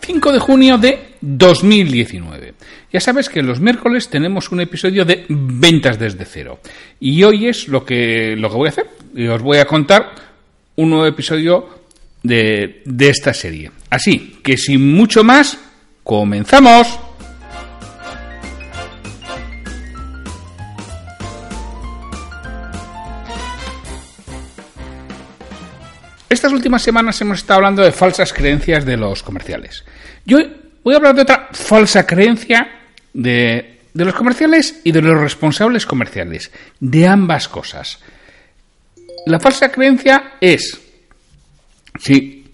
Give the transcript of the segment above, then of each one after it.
5 de junio de 2019. Ya sabes que los miércoles tenemos un episodio de ventas desde cero. Y hoy es lo que, lo que voy a hacer. Y os voy a contar un nuevo episodio de, de esta serie. Así que sin mucho más, comenzamos. Estas últimas semanas hemos estado hablando de falsas creencias de los comerciales. Yo voy a hablar de otra falsa creencia de, de los comerciales y de los responsables comerciales, de ambas cosas. La falsa creencia es, si,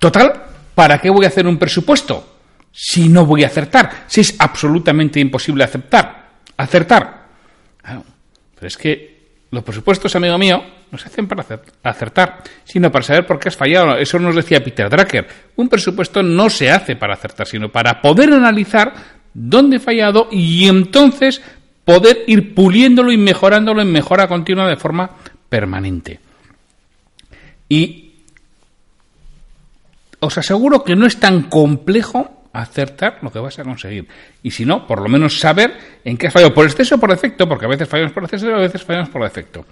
total, ¿para qué voy a hacer un presupuesto si no voy a acertar? Si es absolutamente imposible aceptar, acertar. Pero es que los presupuestos, amigo mío, no se hacen para acertar, sino para saber por qué has fallado. Eso nos decía Peter Drucker. Un presupuesto no se hace para acertar, sino para poder analizar dónde he fallado y entonces poder ir puliéndolo y mejorándolo en mejora continua de forma permanente. Y os aseguro que no es tan complejo acertar lo que vas a conseguir. Y si no, por lo menos saber en qué has fallado, por exceso o por defecto, porque a veces fallamos por exceso y a veces fallamos por defecto.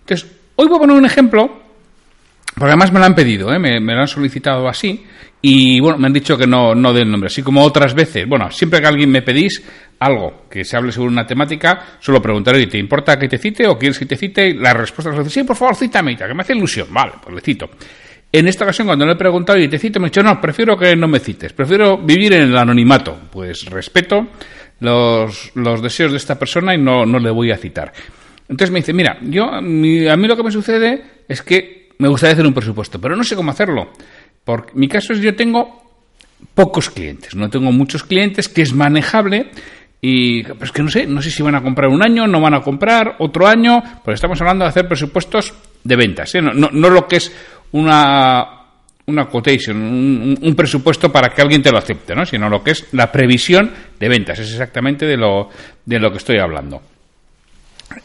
Entonces, hoy voy a poner un ejemplo, porque además me lo han pedido, ¿eh? me, me, lo han solicitado así, y bueno, me han dicho que no, no den nombre, así como otras veces. Bueno, siempre que alguien me pedís algo que se hable sobre una temática, suelo preguntar, ¿te importa que te cite o quieres que te cite? La respuesta es, sí, por favor, cítame, que me hace ilusión. Vale, pues le cito. En esta ocasión, cuando le he preguntado y te cito, me ha dicho, no, prefiero que no me cites, prefiero vivir en el anonimato. Pues respeto los, los deseos de esta persona y no, no le voy a citar. Entonces me dice, mira, yo, a mí lo que me sucede es que me gustaría hacer un presupuesto, pero no sé cómo hacerlo. Porque mi caso es yo tengo pocos clientes, no tengo muchos clientes, que es manejable, y pues que no sé, no sé si van a comprar un año, no van a comprar otro año, pues estamos hablando de hacer presupuestos de ventas, ¿eh? no, no, no lo que es una, una quotation, un, presupuesto para que alguien te lo acepte, ¿no? sino lo que es la previsión de ventas. Es exactamente de lo, de lo que estoy hablando.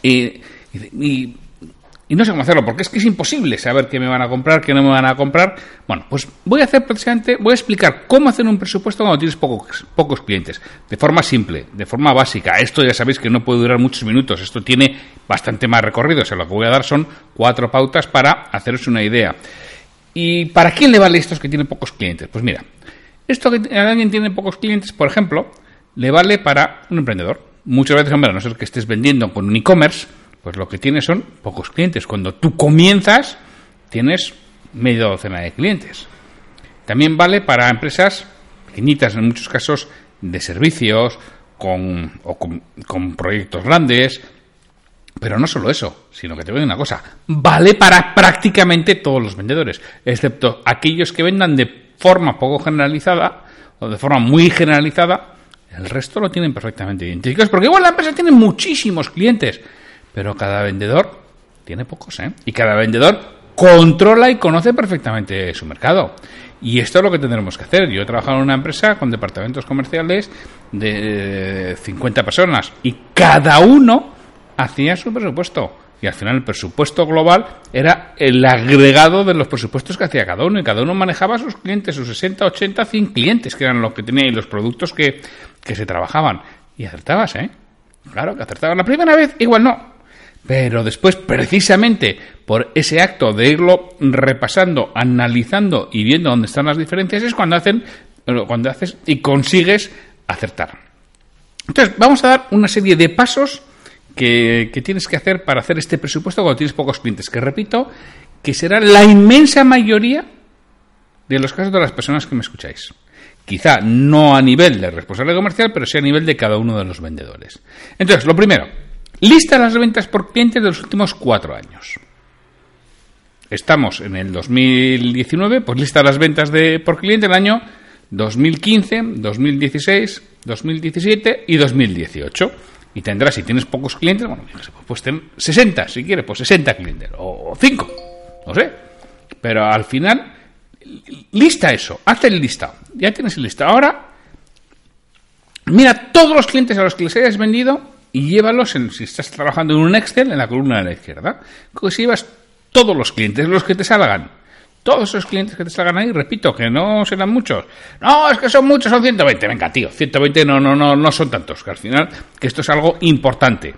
Y, y, y, no sé cómo hacerlo, porque es que es imposible saber qué me van a comprar, qué no me van a comprar. Bueno, pues voy a hacer precisamente, voy a explicar cómo hacer un presupuesto cuando tienes pocos, pocos clientes, de forma simple, de forma básica. Esto ya sabéis que no puede durar muchos minutos, esto tiene bastante más recorrido. O sea, lo que voy a dar son cuatro pautas para haceros una idea. ¿Y para quién le vale estos que tienen pocos clientes? Pues mira, esto que alguien tiene pocos clientes, por ejemplo, le vale para un emprendedor. Muchas veces, hombre, a no ser que estés vendiendo con un e-commerce, pues lo que tienes son pocos clientes. Cuando tú comienzas, tienes media docena de clientes. También vale para empresas pequeñitas, en muchos casos, de servicios, con, o con proyectos grandes, pero no solo eso, sino que te voy a una cosa, vale para prácticamente todos los vendedores, excepto aquellos que vendan de forma poco generalizada o de forma muy generalizada, el resto lo tienen perfectamente identificados, porque igual la empresa tiene muchísimos clientes, pero cada vendedor tiene pocos, ¿eh? Y cada vendedor controla y conoce perfectamente su mercado. Y esto es lo que tendremos que hacer. Yo he trabajado en una empresa con departamentos comerciales de 50 personas y cada uno hacía su presupuesto. Y al final el presupuesto global era el agregado de los presupuestos que hacía cada uno. Y cada uno manejaba sus clientes, sus 60, 80, 100 clientes, que eran los que tenía y los productos que, que se trabajaban. Y acertabas, ¿eh? Claro que acertabas. La primera vez igual no. Pero después, precisamente por ese acto de irlo repasando, analizando y viendo dónde están las diferencias, es cuando hacen, cuando haces y consigues acertar. Entonces, vamos a dar una serie de pasos que, tienes que hacer para hacer este presupuesto cuando tienes pocos clientes, que repito, que será la inmensa mayoría de los casos de las personas que me escucháis. Quizá no a nivel de responsable comercial, pero sí a nivel de cada uno de los vendedores. Entonces, lo primero, lista las ventas por cliente de los últimos cuatro años. Estamos en el 2019, pues lista las ventas de, por cliente del año 2015, 2016, 2017 y 2018 y tendrás, si tienes pocos clientes, bueno, pues ten 60, si quieres, pues 60 clientes, o 5, no sé. Pero al final, lista eso, haz el lista, ya tienes el lista. Ahora, mira todos los clientes a los que les hayas vendido y llévalos, en, si estás trabajando en un Excel, en la columna de la izquierda. Si llevas todos los clientes, los que te salgan, todos esos clientes que te salgan ahí, repito, que no serán muchos. No, es que son muchos, son 120. Venga, tío, 120 no, no, no, no son tantos. Que al final, que esto es algo importante.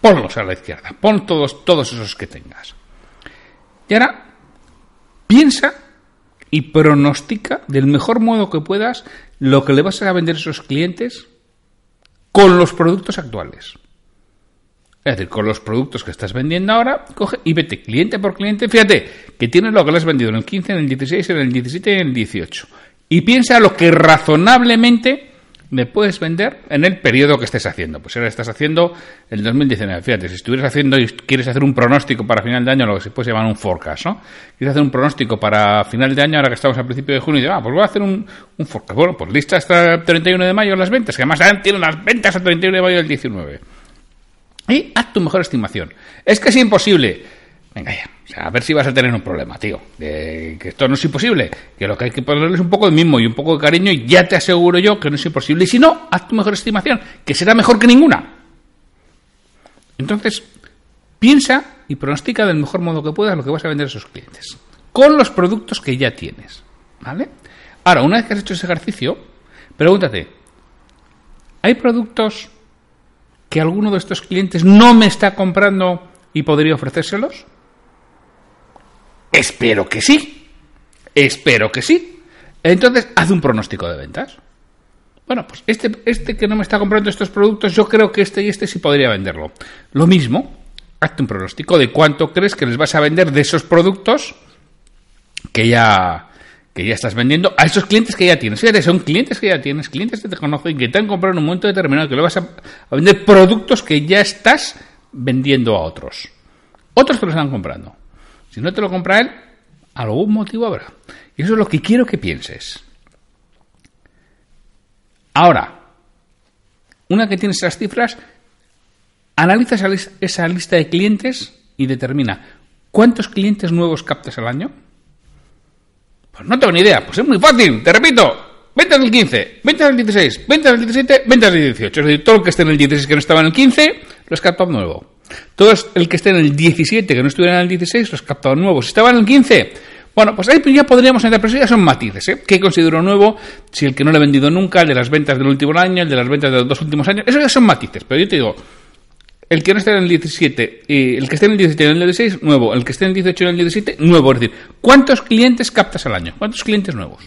Ponlos a la izquierda. Pon todos, todos esos que tengas. Y ahora, piensa y pronostica del mejor modo que puedas lo que le vas a vender a esos clientes con los productos actuales. Es decir, con los productos que estás vendiendo ahora, coge y vete cliente por cliente. Fíjate que tienes lo que le has vendido en el 15, en el 16, en el 17 y en el 18. Y piensa lo que razonablemente le puedes vender en el periodo que estés haciendo. Pues ahora estás haciendo el 2019. Fíjate, si estuvieras haciendo y quieres hacer un pronóstico para final de año, lo que se puede llamar un forecast, ¿no? Quieres hacer un pronóstico para final de año, ahora que estamos al principio de junio, y ah, pues voy a hacer un, un forecast. Bueno, pues lista hasta el 31 de mayo las ventas, que además tienen las ventas hasta el 31 de mayo del 19 y haz tu mejor estimación. Es que es imposible. Venga ya, a ver si vas a tener un problema, tío. Que esto no es imposible. Que lo que hay que ponerle es un poco de mismo y un poco de cariño y ya te aseguro yo que no es imposible. Y si no, haz tu mejor estimación, que será mejor que ninguna. Entonces, piensa y pronostica del mejor modo que puedas lo que vas a vender a esos clientes. Con los productos que ya tienes. ¿Vale? Ahora, una vez que has hecho ese ejercicio, pregúntate, ¿hay productos que alguno de estos clientes no me está comprando y podría ofrecérselos? Espero que sí. Espero que sí. Entonces, haz un pronóstico de ventas. Bueno, pues este, este que no me está comprando estos productos, yo creo que este y este sí podría venderlo. Lo mismo, hazte un pronóstico de cuánto crees que les vas a vender de esos productos que ya, ya estás vendiendo a esos clientes que ya tienes. Fíjate, son clientes que ya tienes, clientes que te conocen, que te han comprado en un momento determinado, que le vas a, vender productos que ya estás vendiendo a otros. Otros te los están comprando. Si no te lo compra él, algún motivo habrá. Y eso es lo que quiero que pienses. Ahora, una que tienes esas cifras, analiza esa lista de clientes y determina cuántos clientes nuevos captas al año pues no tengo ni idea. Pues es muy fácil, te repito. Ventas del 15, ventas del 16, ventas del 17, ventas del 18. Es decir, todo el que esté en el 16 que no estaba en el 15, lo has captado nuevo. Todo el que esté en el 17 que no estuviera en el 16, lo has captado nuevo. Si estaba en el 15, bueno, pues ahí ya podríamos entrar, pero eso ya son matices, ¿eh? ¿Qué considero nuevo? Si el que no lo he vendido nunca, el de las ventas del último año, el de las ventas de los dos últimos años, eso ya son matices. Pero yo te digo, el que no esté en el 17, y el que esté en el 17 y en el 16, nuevo. El que esté en el 18 y en el 17, nuevo. Es decir, ¿cuántos clientes captas al año? ¿Cuántos clientes nuevos?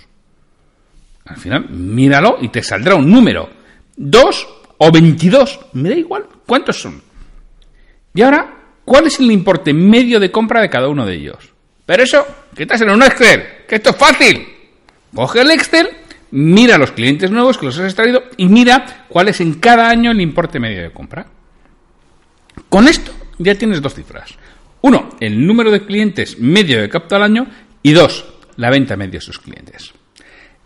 Al final, míralo y te saldrá un número. ¿Dos o 22? Me da igual. ¿Cuántos son? Y ahora, ¿cuál es el importe medio de compra de cada uno de ellos? Pero eso, que estás en un Excel, que esto es fácil. Coge el Excel, mira los clientes nuevos que los has extraído y mira cuál es en cada año el importe medio de compra. Con esto ya tienes dos cifras. Uno, el número de clientes medio de capta al año y dos, la venta media de sus clientes.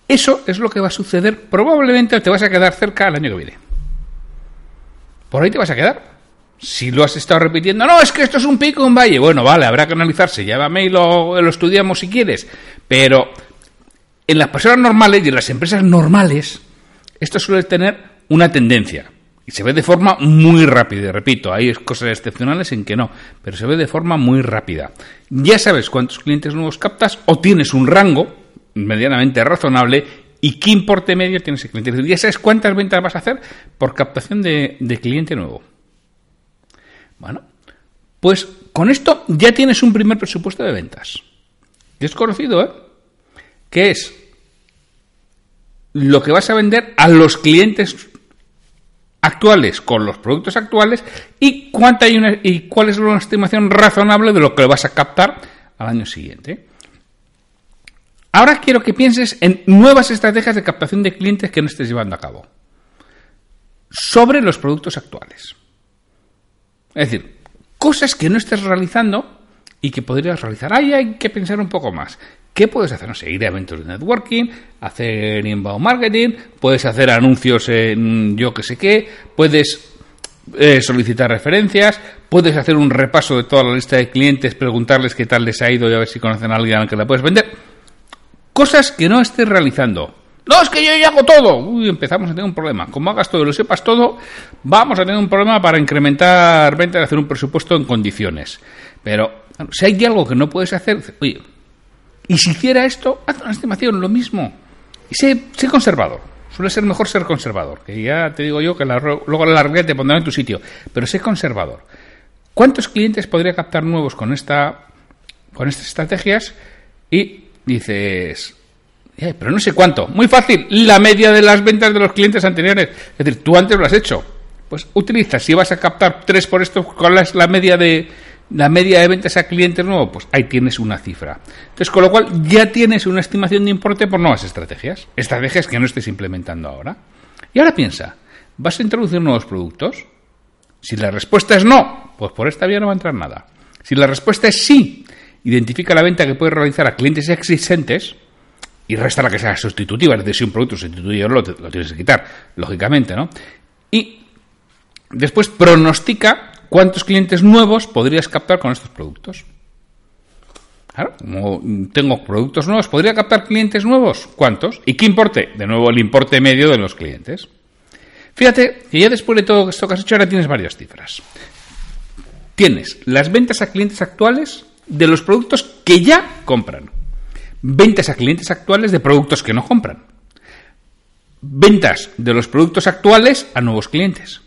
Eso es lo que va a suceder. Probablemente te vas a quedar cerca al año que viene. Por ahí te vas a quedar. Si lo has estado repitiendo, no, es que esto es un pico, un valle. Bueno, vale, habrá que analizarse. Llámame y lo estudiamos si quieres. Pero en las personas normales y en las empresas normales, esto suele tener una tendencia. Y se ve de forma muy rápida. Repito, hay cosas excepcionales en que no, pero se ve de forma muy rápida. Ya sabes cuántos clientes nuevos captas o tienes un rango medianamente razonable y qué importe medio tienes ese cliente. Ya sabes cuántas ventas vas a hacer por captación de, de cliente nuevo. Bueno, pues con esto ya tienes un primer presupuesto de ventas. Es conocido, ¿eh? Que es lo que vas a vender a los clientes actuales con los productos actuales y cuánta hay una, y cuál es una estimación razonable de lo que vas a captar al año siguiente. Ahora quiero que pienses en nuevas estrategias de captación de clientes que no estés llevando a cabo sobre los productos actuales. Es decir, cosas que no estés realizando y que podrías realizar. Ahí hay que pensar un poco más. ¿Qué puedes hacer? No sé, ir a eventos de networking, hacer inbound marketing, puedes hacer anuncios en yo que sé qué, puedes eh, solicitar referencias, puedes hacer un repaso de toda la lista de clientes, preguntarles qué tal les ha ido y a ver si conocen a alguien al que la puedes vender. Cosas que no estés realizando. No, es que yo ya hago todo. Uy, empezamos a tener un problema. Como hagas todo y lo sepas todo, vamos a tener un problema para incrementar ventas y hacer un presupuesto en condiciones. Pero si hay algo que no puedes hacer, oye, y si hiciera esto, haz una estimación, lo mismo. Y sé, sé conservador. Suele ser mejor ser conservador. Que ya te digo yo que la, luego la larga te pondrá en tu sitio. Pero sé conservador. ¿Cuántos clientes podría captar nuevos con, esta, con estas estrategias? Y dices, eh, pero no sé cuánto. Muy fácil. La media de las ventas de los clientes anteriores. Es decir, tú antes lo has hecho. Pues utiliza, si vas a captar tres por esto, ¿cuál es la media de, la media de ventas a clientes nuevos, pues ahí tienes una cifra. Entonces, con lo cual ya tienes una estimación de importe por nuevas estrategias, estrategias que no estés implementando ahora. Y ahora piensa, ¿vas a introducir nuevos productos? Si la respuesta es no, pues por esta vía no va a entrar nada. Si la respuesta es sí, identifica la venta que puedes realizar a clientes existentes y resta la que sea sustitutiva, es decir, si un producto sustituye lo, lo tienes que quitar, lógicamente, ¿no? Y después pronostica ¿cuántos clientes nuevos podrías captar con estos productos? Claro, como tengo productos nuevos, ¿podría captar clientes nuevos? ¿Cuántos? ¿Y qué importe? De nuevo, el importe medio de los clientes. Fíjate que ya después de todo esto que has hecho, ahora tienes varias cifras. Tienes las ventas a clientes actuales de los productos que ya compran. Ventas a clientes actuales de productos que no compran. Ventas de los productos actuales a nuevos clientes.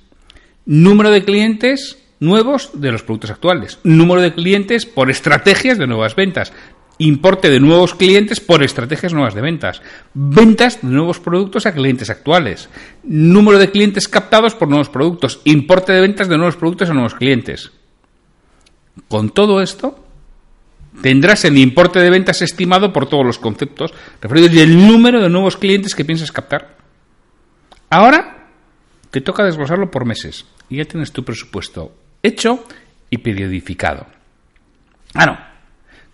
Número de clientes nuevos de los productos actuales, número de clientes por estrategias de nuevas ventas, importe de nuevos clientes por estrategias nuevas de ventas, ventas de nuevos productos a clientes actuales, número de clientes captados por nuevos productos, importe de ventas de nuevos productos a nuevos clientes. Con todo esto, tendrás el importe de ventas estimado por todos los conceptos referidos y el número de nuevos clientes que piensas captar. Ahora te toca desglosarlo por meses. Y ya tienes tu presupuesto hecho y periodificado. Ah, no.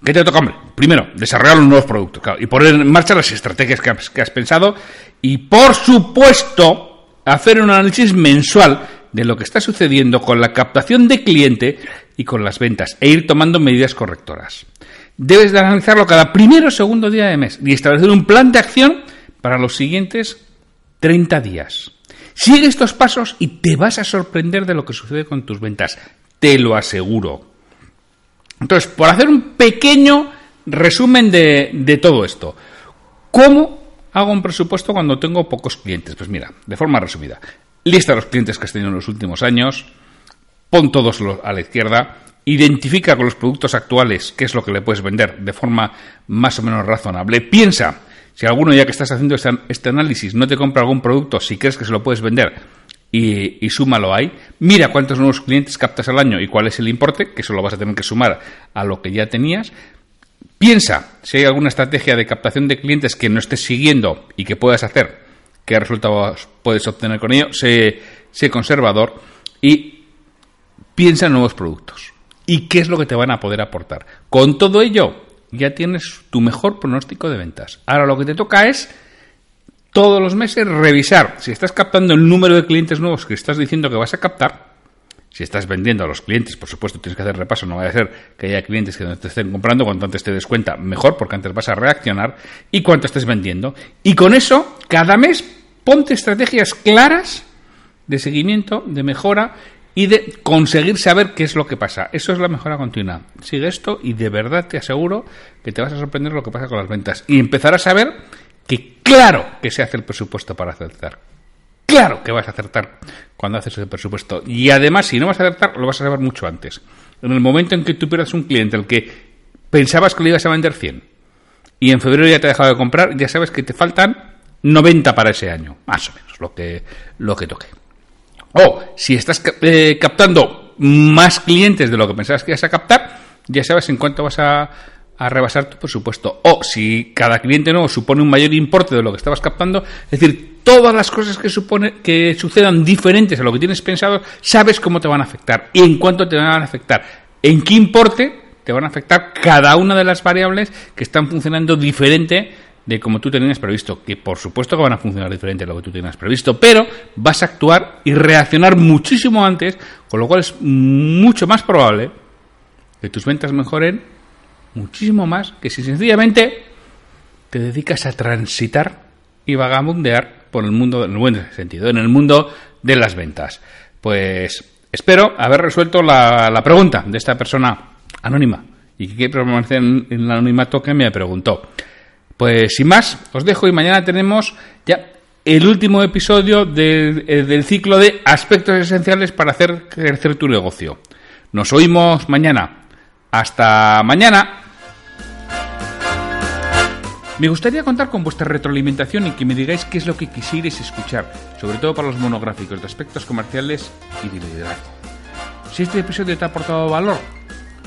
¿Qué te toca, hombre? Primero, desarrollar los nuevos productos y poner en marcha las estrategias que has, pensado y, por supuesto, hacer un análisis mensual de lo que está sucediendo con la captación de cliente y con las ventas e ir tomando medidas correctoras. Debes de analizarlo cada primero o segundo día de mes y establecer un plan de acción para los siguientes 30 días. Sigue estos pasos y te vas a sorprender de lo que sucede con tus ventas. Te lo aseguro. Entonces, por hacer un pequeño resumen de, todo esto. ¿Cómo hago un presupuesto cuando tengo pocos clientes? Pues mira, de forma resumida. Lista los clientes que has tenido en los últimos años. Pon todos a la izquierda. Identifica con los productos actuales qué es lo que le puedes vender de forma más o menos razonable. Piensa si alguno, ya que estás haciendo este, este, análisis, no te compra algún producto, si crees que se lo puedes vender y, súmalo ahí, mira cuántos nuevos clientes captas al año y cuál es el importe, que eso lo vas a tener que sumar a lo que ya tenías. Piensa si hay alguna estrategia de captación de clientes que no estés siguiendo y que puedas hacer, qué resultados puedes obtener con ello. Sé, sé conservador y piensa en nuevos productos. ¿Y qué es lo que te van a poder aportar? Con todo ello, ya tienes tu mejor pronóstico de ventas. Ahora lo que te toca es todos los meses revisar si estás captando el número de clientes nuevos que estás diciendo que vas a captar, Si estás vendiendo a los clientes, por supuesto, tienes que hacer repaso. No vaya a ser que haya clientes que no te estén comprando. Cuanto antes te des cuenta, mejor, porque antes vas a reaccionar. Y cuánto estés vendiendo. Y con eso, cada mes, ponte estrategias claras de seguimiento, de mejora y de conseguir saber qué es lo que pasa. Eso es la mejora continua. Sigue esto y de verdad te aseguro que te vas a sorprender lo que pasa con las ventas. Y empezarás a ver que claro que se hace el presupuesto para acertar. Claro que vas a acertar cuando haces el presupuesto. Y además, si no vas a acertar, lo vas a saber mucho antes. En el momento en que tú pierdas un cliente al que pensabas que le ibas a vender 100 y en febrero ya te ha dejado de comprar, ya sabes que te faltan 90 para ese año, más o menos, lo que, lo que toque. O si estás eh, captando más clientes de lo que pensabas que ibas a captar, ya sabes en cuánto vas a, rebasar tu presupuesto. O si cada cliente nuevo supone un mayor importe de lo que estabas captando, es decir, todas las cosas que, supone, que sucedan diferentes a lo que tienes pensado, sabes cómo te van a afectar y en cuánto te van a afectar, en qué importe te van a afectar cada una de las variables que están funcionando diferente de como tú tenías previsto, que por supuesto que van a funcionar diferente a lo que tú tenías previsto, pero vas a actuar y reaccionar muchísimo antes, con lo cual es mucho más probable que tus ventas mejoren muchísimo más que si sencillamente te dedicas a transitar y vagabundear por el mundo, en el buen sentido, en el mundo de las ventas. Pues espero haber resuelto la, la pregunta de esta persona anónima y que quiere permanecer en el anonimato que me preguntó. Pues sin más, os dejo y mañana tenemos ya el último episodio eh, del ciclo de aspectos esenciales para hacer crecer tu negocio. Nos oímos mañana. Hasta mañana. Me gustaría contar con vuestra retroalimentación y que me digáis qué es lo que quisierais escuchar, sobre todo para los monográficos de aspectos comerciales y de liderazgo. Si este episodio te ha aportado valor,